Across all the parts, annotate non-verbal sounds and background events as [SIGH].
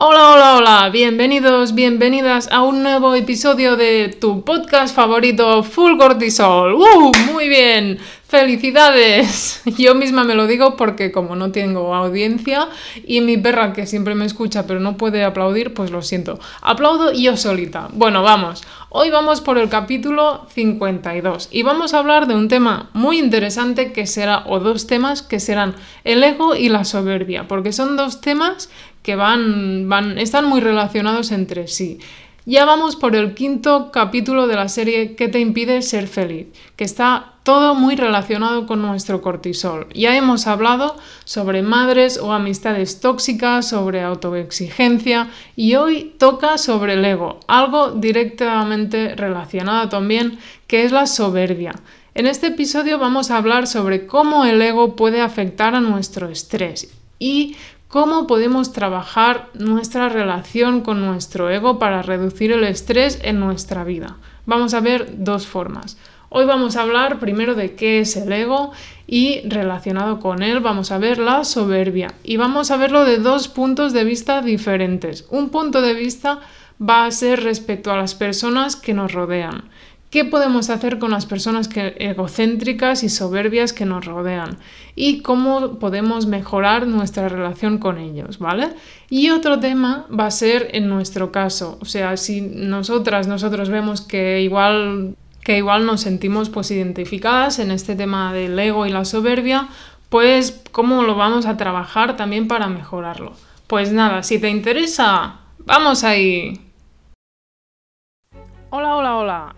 Hola, hola, hola, bienvenidos, bienvenidas a un nuevo episodio de tu podcast favorito Full Cortisol. ¡Uh! Muy bien, felicidades. [LAUGHS] Yo misma me lo digo porque como no tengo audiencia y mi perra que siempre me escucha pero no puede aplaudir, pues lo siento. Aplaudo yo solita. Bueno, vamos. Hoy vamos por el capítulo 52 y vamos a hablar de un tema muy interesante que será, o dos temas que serán el ego y la soberbia, porque son dos temas que van, van, están muy relacionados entre sí. Ya vamos por el quinto capítulo de la serie ¿Qué te impide ser feliz? que está todo muy relacionado con nuestro cortisol. Ya hemos hablado sobre madres o amistades tóxicas, sobre autoexigencia y hoy toca sobre el ego, algo directamente relacionado también, que es la soberbia. En este episodio vamos a hablar sobre cómo el ego puede afectar a nuestro estrés y cómo podemos trabajar nuestra relación con nuestro ego para reducir el estrés en nuestra vida. Vamos a ver dos formas. Hoy vamos a hablar primero de qué es el ego y relacionado con él vamos a ver la soberbia y vamos a verlo de dos puntos de vista diferentes. Un punto de vista va a ser respecto a las personas que nos rodean ¿Qué podemos hacer con las personas egocéntricas y soberbias que nos rodean? Y cómo podemos mejorar nuestra relación con ellos, ¿vale? Y otro tema va a ser en nuestro caso, o sea, si nosotras, nosotros vemos que igual, que igual nos sentimos pues identificadas en este tema del ego y la soberbia, pues cómo lo vamos a trabajar también para mejorarlo. Pues nada, si te interesa, vamos ahí. Hola, hola, hola.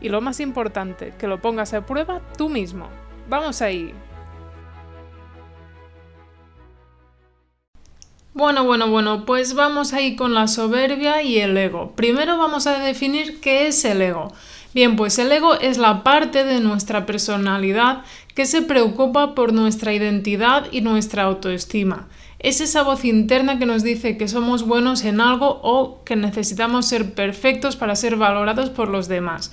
y lo más importante, que lo pongas a prueba tú mismo. Vamos ahí. Bueno, bueno, bueno, pues vamos ahí con la soberbia y el ego. Primero vamos a definir qué es el ego. Bien, pues el ego es la parte de nuestra personalidad que se preocupa por nuestra identidad y nuestra autoestima. Es esa voz interna que nos dice que somos buenos en algo o que necesitamos ser perfectos para ser valorados por los demás.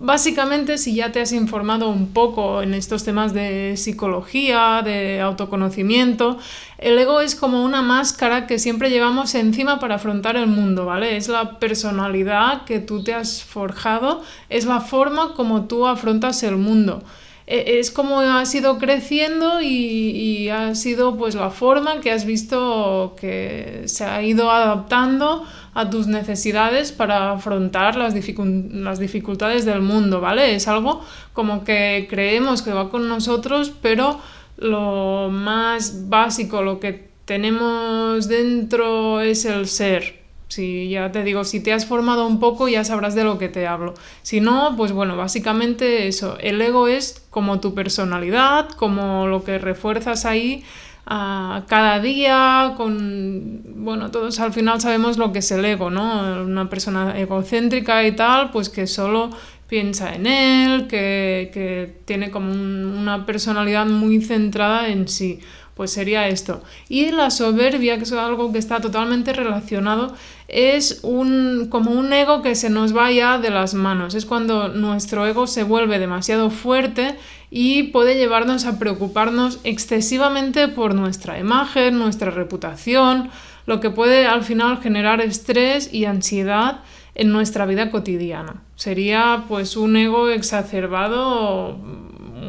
Básicamente, si ya te has informado un poco en estos temas de psicología, de autoconocimiento, el ego es como una máscara que siempre llevamos encima para afrontar el mundo, ¿vale? Es la personalidad que tú te has forjado, es la forma como tú afrontas el mundo. E, es como has ido creciendo y, y ha sido pues la forma que has visto que se ha ido adaptando a tus necesidades para afrontar las, las dificultades del mundo, ¿vale? Es algo como que creemos que va con nosotros, pero lo más básico, lo que tenemos dentro es el ser. Si ya te digo, si te has formado un poco ya sabrás de lo que te hablo. Si no, pues bueno, básicamente eso, el ego es como tu personalidad, como lo que refuerzas ahí cada día, con, bueno, todos al final sabemos lo que es el ego, ¿no? Una persona egocéntrica y tal, pues que solo piensa en él, que, que tiene como una personalidad muy centrada en sí pues sería esto. Y la soberbia, que es algo que está totalmente relacionado, es un, como un ego que se nos va ya de las manos. Es cuando nuestro ego se vuelve demasiado fuerte y puede llevarnos a preocuparnos excesivamente por nuestra imagen, nuestra reputación, lo que puede al final generar estrés y ansiedad en nuestra vida cotidiana. Sería pues un ego exacerbado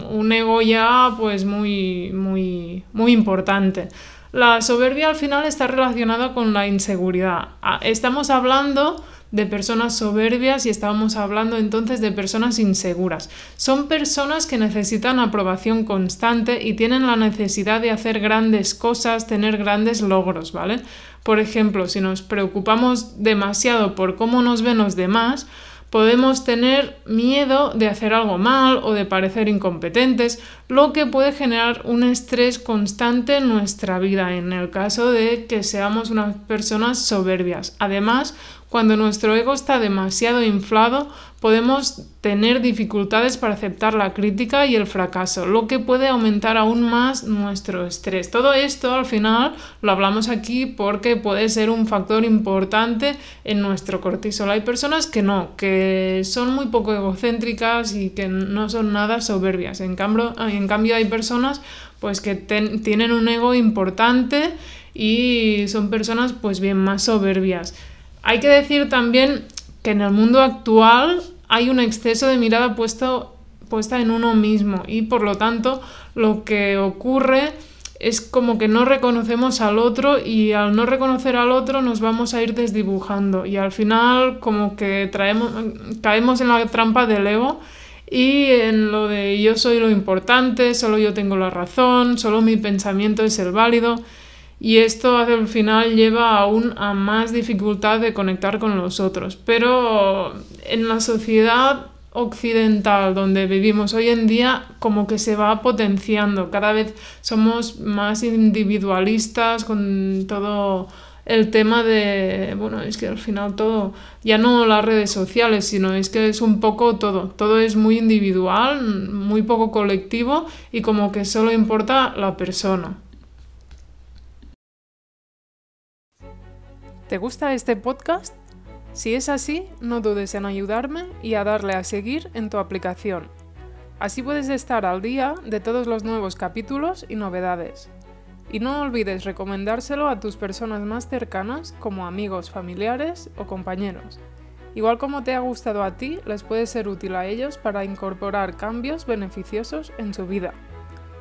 un ego ya pues muy, muy, muy importante. La soberbia al final está relacionada con la inseguridad. Ah, estamos hablando de personas soberbias y estamos hablando entonces de personas inseguras. Son personas que necesitan aprobación constante y tienen la necesidad de hacer grandes cosas, tener grandes logros, ¿vale? Por ejemplo, si nos preocupamos demasiado por cómo nos ven los demás, podemos tener miedo de hacer algo mal o de parecer incompetentes, lo que puede generar un estrés constante en nuestra vida en el caso de que seamos unas personas soberbias. Además, Cuando nuestro ego está demasiado inflado, podemos tener dificultades para aceptar la crítica y el fracaso, lo que puede aumentar aún más nuestro estrés. Todo esto al final lo hablamos aquí porque puede ser un factor importante en nuestro cortisol. Hay personas que no, que son muy poco egocéntricas y que no son nada soberbias. En cambio, en cambio hay personas pues que tienen un ego importante y son personas pues bien más soberbias. Hay que decir también que en el mundo actual hay un exceso de mirada puesta en uno mismo y por lo tanto lo que ocurre es como que no reconocemos al otro y al no reconocer al otro nos vamos a ir desdibujando y al final como que traemos, caemos en la trampa del ego y en lo de yo soy lo importante, solo yo tengo la razón, solo mi pensamiento es el válido y esto al final lleva aún a más dificultad de conectar con los otros. Pero en la sociedad occidental donde vivimos hoy en día como que se va potenciando, cada vez somos más individualistas con todo el tema de, bueno, es que al final todo, ya no las redes sociales, sino es que es un poco todo, todo es muy individual, muy poco colectivo y como que solo importa la persona. ¿Te gusta este podcast? Si es así, no dudes en ayudarme y a darle a seguir en tu aplicación. Así puedes estar al día de todos los nuevos capítulos y novedades. Y no olvides recomendárselo a tus personas más cercanas como amigos, familiares o compañeros. Igual como te ha gustado a ti, les puede ser útil a ellos para incorporar cambios beneficiosos en su vida.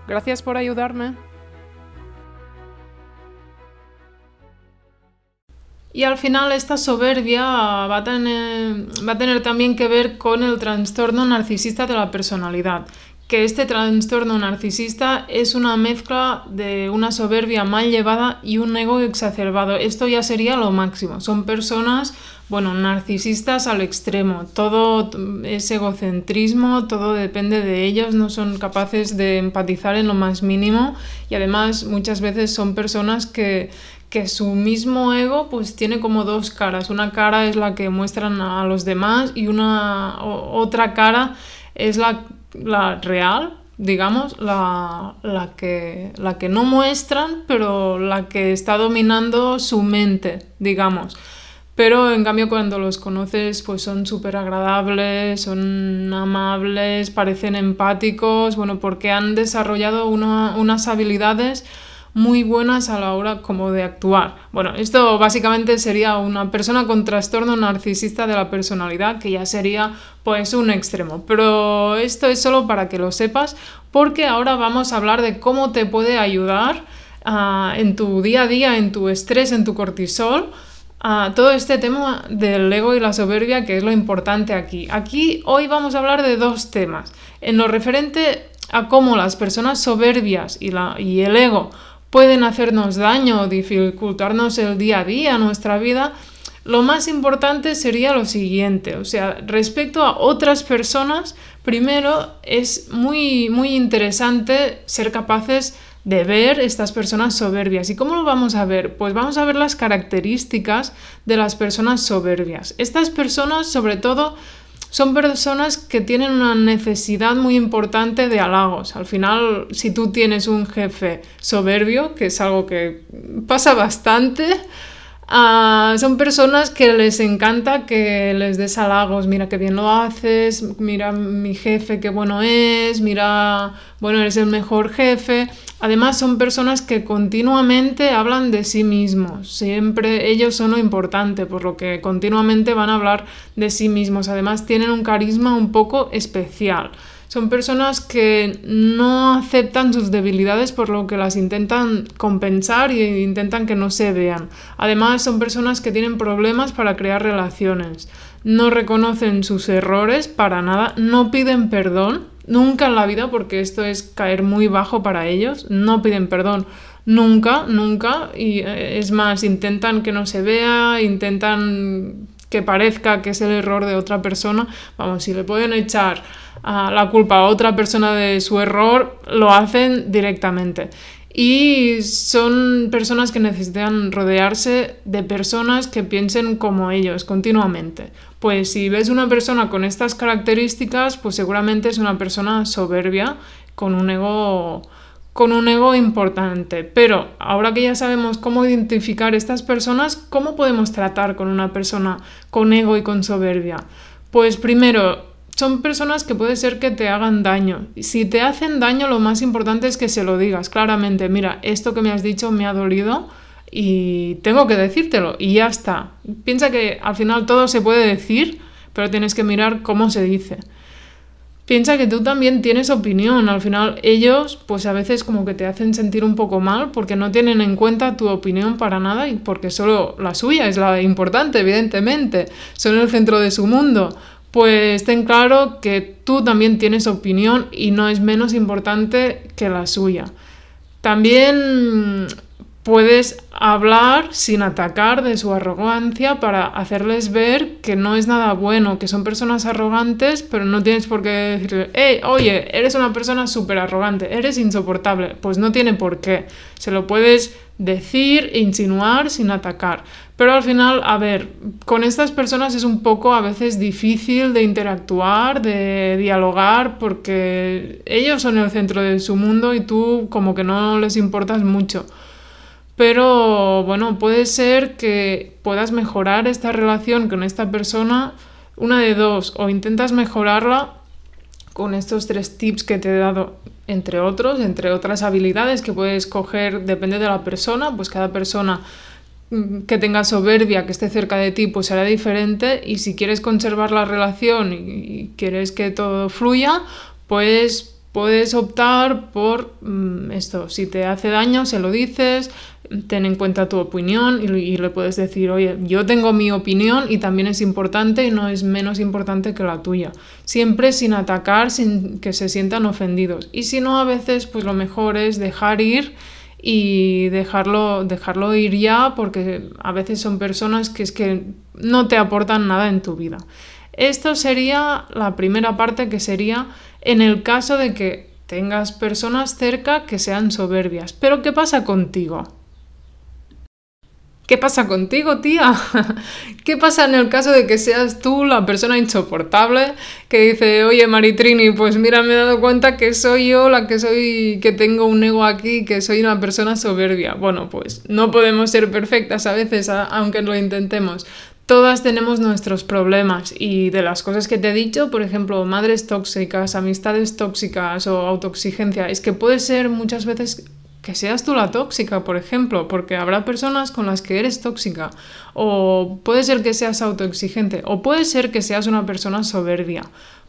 Gracias por ayudarme. Y al final esta soberbia va a, tener, va a tener también que ver con el trastorno narcisista de la personalidad, que este trastorno narcisista es una mezcla de una soberbia mal llevada y un ego exacerbado. Esto ya sería lo máximo. Son personas, bueno, narcisistas al extremo. Todo es egocentrismo, todo depende de ellos, no son capaces de empatizar en lo más mínimo y además muchas veces son personas que que su mismo ego pues tiene como dos caras. Una cara es la que muestran a los demás y una otra cara es la, real, digamos, la, la, que, la que no muestran, pero la que está dominando su mente, digamos. Pero en cambio cuando los conoces pues son súper agradables, son amables, parecen empáticos, bueno, porque han desarrollado unas habilidades muy buenas a la hora como de actuar. Bueno, esto básicamente sería una persona con trastorno narcisista de la personalidad, que ya sería pues un extremo. Pero esto es solo para que lo sepas, porque ahora vamos a hablar de cómo te puede ayudar ah, en tu día a día, en tu estrés, en tu cortisol. a todo este tema del ego y la soberbia, que es lo importante aquí. Aquí hoy vamos a hablar de dos temas. En lo referente a cómo las personas soberbias y, la, y el ego pueden hacernos daño, dificultarnos el día a día, nuestra vida, lo más importante sería lo siguiente, o sea, respecto a otras personas, primero es muy, muy interesante ser capaces de ver estas personas soberbias. ¿Y cómo lo vamos a ver? Pues vamos a ver las características de las personas soberbias. Estas personas, sobre todo, son personas que tienen una necesidad muy importante de halagos. Al final, si tú tienes un jefe soberbio, que es algo que pasa bastante, ah, son personas que les encanta que les des halagos. Mira qué bien lo haces, mira mi jefe qué bueno es, mira, bueno, eres el mejor jefe. Además son personas que continuamente hablan de sí mismos, siempre ellos son lo importante, por lo que continuamente van a hablar de sí mismos. Además tienen un carisma un poco especial. Son personas que no aceptan sus debilidades por lo que las intentan compensar e intentan que no se vean. Además son personas que tienen problemas para crear relaciones. No reconocen sus errores para nada, no piden perdón nunca en la vida, porque esto es caer muy bajo para ellos, no piden perdón nunca, nunca, y eh, es más, intentan que no se vea, intentan que parezca que es el error de otra persona, vamos, si le pueden echar la culpa a otra persona de su error, lo hacen directamente. y son personas que necesitan rodearse de personas que piensen como ellos continuamente. Pues si ves una persona con estas características, pues seguramente es una persona soberbia con un ego con un ego importante. Pero ahora que ya sabemos cómo identificar estas personas, ¿cómo podemos tratar con una persona con ego y con soberbia? Pues primero, son personas que puede ser que te hagan daño. Si te hacen daño, lo más importante es que se lo digas claramente. Mira, esto que me has dicho me ha dolido y tengo que decírtelo y ya está. Piensa que al final todo se puede decir, pero tienes que mirar cómo se dice piensa que tú también tienes opinión. Al final ellos pues a veces como que te hacen sentir un poco mal porque no tienen en cuenta tu opinión para nada y porque solo la suya es la importante, evidentemente. Son el centro de su mundo. Pues ten claro que tú también tienes opinión y no es menos importante que la suya. También puedes hablar sin atacar de su arrogancia para hacerles ver que no es nada bueno, que son personas arrogantes, pero no tienes por qué decirle, hey, oye, eres una persona súper arrogante, eres insoportable. Pues no tiene por qué. Se lo puedes decir, insinuar sin atacar. Pero al final, a ver, con estas personas es un poco a veces difícil de interactuar, de dialogar, porque ellos son el centro de su mundo y tú como que no les importas mucho pero bueno, puede ser que puedas mejorar esta relación con esta persona, una de dos, o intentas mejorarla con estos tres tips que te he dado, entre otros, entre otras habilidades que puedes coger, depende de la persona, pues cada persona mm, que tenga soberbia, que esté cerca de ti, pues será diferente y si quieres conservar la relación y, quieres que todo fluya, pues puedes optar por mm, esto, si te hace daño, se lo dices, ten en cuenta tu opinión y, le puedes decir, oye, yo tengo mi opinión y también es importante y no es menos importante que la tuya. Siempre sin atacar, sin que se sientan ofendidos. Y si no, a veces, pues lo mejor es dejar ir y dejarlo, dejarlo ir ya porque a veces son personas que es que no te aportan nada en tu vida. Esto sería la primera parte que sería en el caso de que tengas personas cerca que sean soberbias. Pero ¿qué pasa contigo? ¿Qué pasa contigo, tía? [LAUGHS] ¿Qué pasa en el caso de que seas tú la persona insoportable que dice, oye, Maritrini, pues mira, me he dado cuenta que soy yo la que soy, que tengo un ego aquí, que soy una persona soberbia? Bueno, pues no podemos ser perfectas a veces, aunque lo intentemos. Todas tenemos nuestros problemas y de las cosas que te he dicho, por ejemplo, madres tóxicas, amistades tóxicas o autoexigencia, es que puede ser muchas veces que seas tú la tóxica, por ejemplo, porque habrá personas con las que eres tóxica, o puede ser que seas autoexigente, o puede ser que seas una persona soberbia.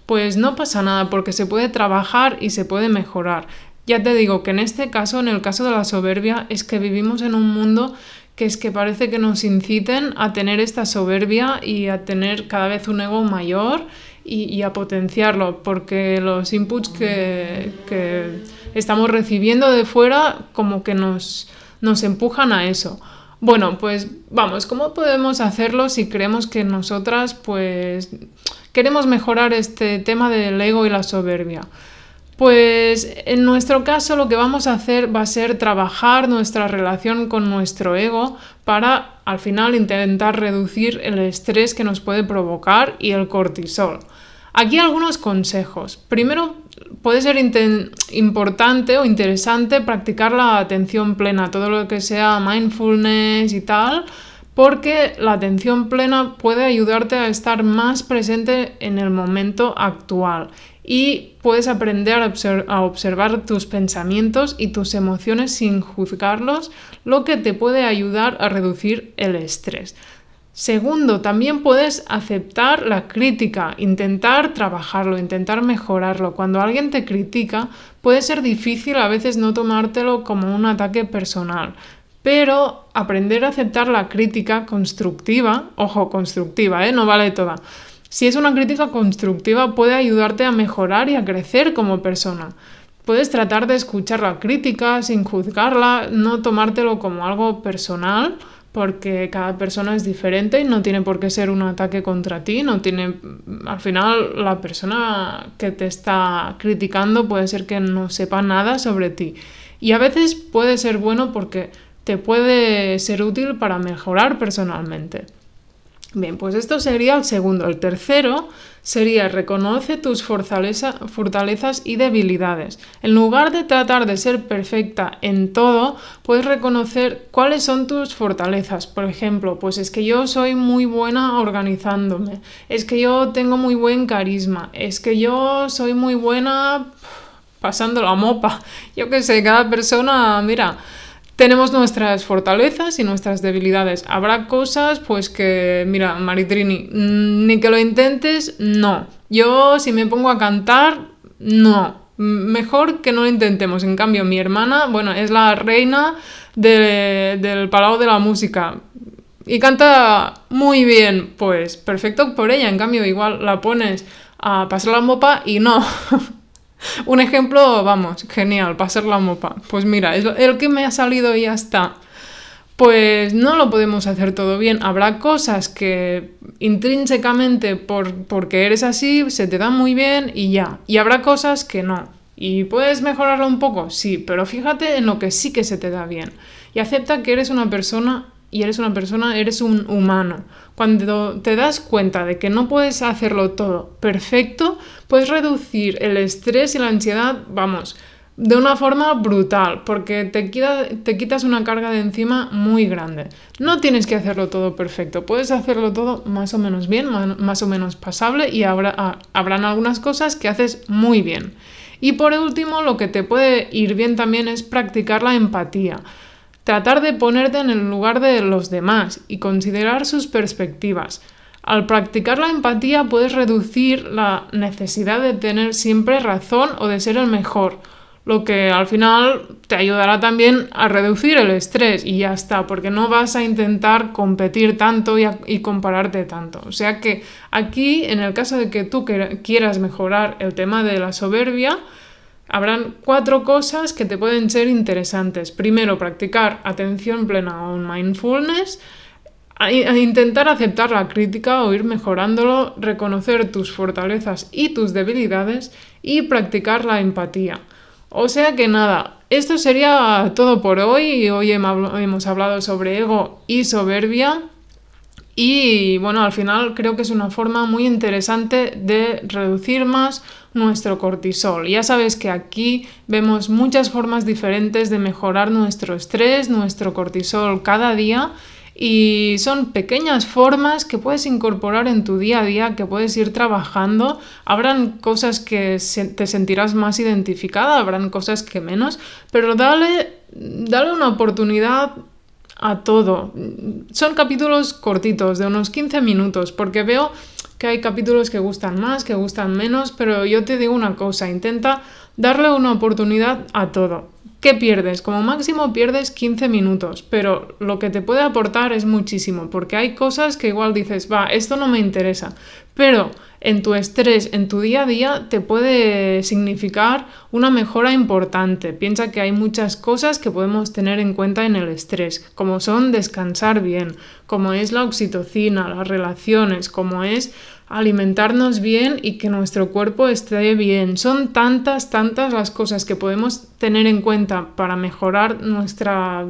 Pues no pasa nada porque se puede trabajar y se puede mejorar. Ya te digo que en este caso, en el caso de la soberbia, es que vivimos en un mundo que es que parece que nos inciten a tener esta soberbia y a tener cada vez un ego mayor y, a potenciarlo, porque los inputs que, estamos recibiendo de fuera como que nos, nos empujan a eso. Bueno, pues vamos, ¿cómo podemos hacerlo si creemos que nosotras pues queremos mejorar este tema del ego y la soberbia? Pues en nuestro caso lo que vamos a hacer va a ser trabajar nuestra relación con nuestro ego para al final intentar reducir el estrés que nos puede provocar y el cortisol. Aquí algunos consejos. Primero, puede ser importante o interesante practicar la atención plena, todo lo que sea mindfulness y tal, porque la atención plena puede ayudarte a estar más presente en el momento actual y puedes aprender a, observar tus pensamientos y tus emociones sin juzgarlos, lo que te puede ayudar a reducir el estrés. Segundo, también puedes aceptar la crítica, intentar trabajarlo, intentar mejorarlo. Cuando alguien te critica, puede ser difícil a veces no tomártelo como un ataque personal, pero aprender a aceptar la crítica constructiva, ojo, constructiva, ¿eh? no vale toda, si es una crítica constructiva, puede ayudarte a mejorar y a crecer como persona. Puedes tratar de escuchar la crítica sin juzgarla, no tomártelo como algo personal, porque cada persona es diferente y no tiene por qué ser un ataque contra ti, no tiene al final la persona que te está criticando puede ser que no sepa nada sobre ti Y a veces puede ser bueno porque te puede ser útil para mejorar personalmente. Bien, pues esto sería el segundo. El tercero sería reconoce tus fortalezas y debilidades. En lugar de tratar de ser perfecta en todo, puedes reconocer cuáles son tus fortalezas. Por ejemplo, pues es que yo soy muy buena organizándome, es que yo tengo muy buen carisma, es que yo soy muy buena pasando la mopa. Yo qué sé, cada persona, mira, tenemos nuestras fortalezas y nuestras debilidades. Habrá cosas, pues que, mira, Maritrini, mm, ni que lo intentes, no. Yo, si me pongo a cantar, no. Mejor que no lo intentemos. En cambio, mi hermana, bueno, es la reina del Palau de la Música. Y canta muy bien, pues perfecto por ella. En cambio, igual la pones a pasar la mopa y no. [LAUGHS] [LAUGHS] Un ejemplo, vamos, genial, para ser la mopa. Pues mira, el que me ha salido y ya está. Pues no lo podemos hacer todo bien. Habrá cosas que intrínsecamente por, porque eres así se te dan muy bien y ya. Y habrá cosas que no. ¿Y puedes mejorarlo un poco? Sí, pero fíjate en lo que sí que se te da bien. Y acepta que eres una persona y eres una persona, eres un humano. Cuando te das cuenta de que no puedes hacerlo todo perfecto, puedes reducir el estrés y la ansiedad, vamos, de una forma brutal, porque te, te quitas una carga de encima muy grande. No tienes que hacerlo todo perfecto, puedes hacerlo todo más o menos bien, más o menos pasable y habrá, habrán algunas cosas que haces muy bien. Y por último, lo que te puede ir bien también es practicar la empatía. Tratar de ponerte en el lugar de los demás y considerar sus perspectivas. Al practicar la empatía puedes reducir la necesidad de tener siempre razón o de ser el mejor, lo que al final te ayudará también a reducir el estrés y ya está, porque no vas a intentar competir tanto y, compararte tanto. O sea que aquí, en el caso de que tú quieras mejorar el tema de la soberbia, Habrán cuatro cosas que te pueden ser interesantes. Primero, practicar atención plena o mindfulness, intentar aceptar la crítica o ir mejorándolo, reconocer tus fortalezas y tus debilidades y practicar la empatía. O sea que nada, esto sería todo por hoy. Hoy hemos hablado sobre ego y soberbia. Y bueno, al final creo que es una forma muy interesante de reducir más nuestro cortisol. Ya sabes que aquí vemos muchas formas diferentes de mejorar nuestro estrés, nuestro cortisol cada día y son pequeñas formas que puedes incorporar en tu día a día, que puedes ir trabajando. Habrán cosas que te sentirás más identificada, habrán cosas que menos, pero dale, dale una oportunidad a todo. Son capítulos cortitos, de unos 15 minutos, porque veo que hay capítulos que gustan más, que gustan menos, pero yo te digo una cosa, intenta darle una oportunidad a todo. ¿Qué pierdes? Como máximo pierdes 15 minutos, pero lo que te puede aportar es muchísimo, porque hay cosas que igual dices, va, esto no me interesa, pero en tu estrés, en tu día a día, te puede significar una mejora importante. Piensa que hay muchas cosas que podemos tener en cuenta en el estrés, como son descansar bien, como es la oxitocina, las relaciones, como es alimentarnos bien y que nuestro cuerpo esté bien. Son tantas, tantas las cosas que podemos tener en cuenta para mejorar nuestra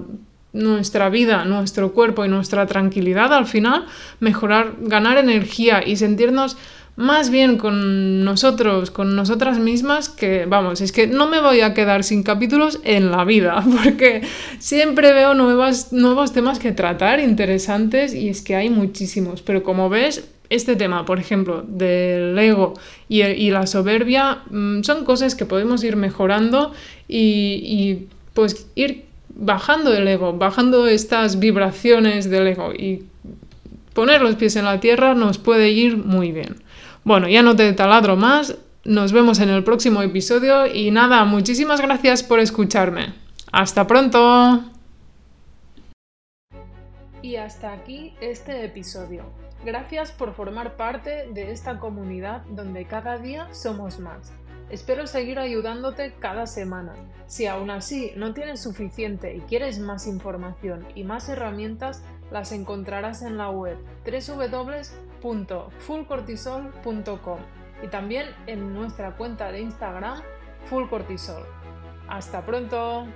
nuestra vida, nuestro cuerpo y nuestra tranquilidad al final, mejorar, ganar energía y sentirnos más bien con nosotros, con nosotras mismas, que vamos, es que no me voy a quedar sin capítulos en la vida, [LAUGHS] porque siempre veo nuevas, nuevos temas que tratar, interesantes, y es que hay muchísimos, pero como ves, este tema, por ejemplo, del ego y, la soberbia, mm, son cosas que podemos ir mejorando y, pues ir bajando el ego, bajando estas vibraciones del ego y poner los pies en la tierra nos puede ir muy bien. Bueno, ya no te taladro más, nos vemos en el próximo episodio y nada, muchísimas gracias por escucharme. Hasta pronto. Y hasta aquí este episodio. Gracias por formar parte de esta comunidad donde cada día somos más. Espero seguir ayudándote cada semana. Si aún así no tienes suficiente y quieres más información y más herramientas, las encontrarás en la web www.fullcortisol.com y también en nuestra cuenta de Instagram fullcortisol. Hasta pronto.